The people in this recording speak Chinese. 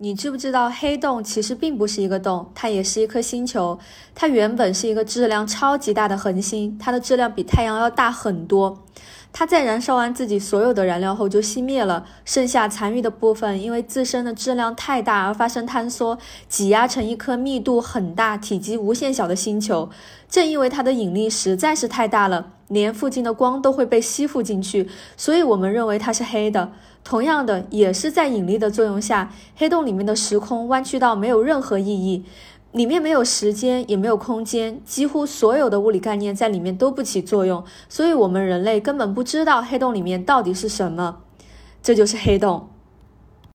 你知不知道黑洞其实并不是一个洞，它也是一颗星球。它原本是一个质量超级大的恒星，它的质量比太阳要大很多。它在燃烧完自己所有的燃料后就熄灭了，剩下残余的部分因为自身的质量太大而发生坍缩，挤压成一颗密度很大、体积无限小的星球。正因为它的引力实在是太大了，连附近的光都会被吸附进去，所以我们认为它是黑的。同样的，也是在引力的作用下，黑洞里面的时空弯曲到没有任何意义，里面没有时间，也没有空间，几乎所有的物理概念在里面都不起作用，所以我们人类根本不知道黑洞里面到底是什么。这就是黑洞。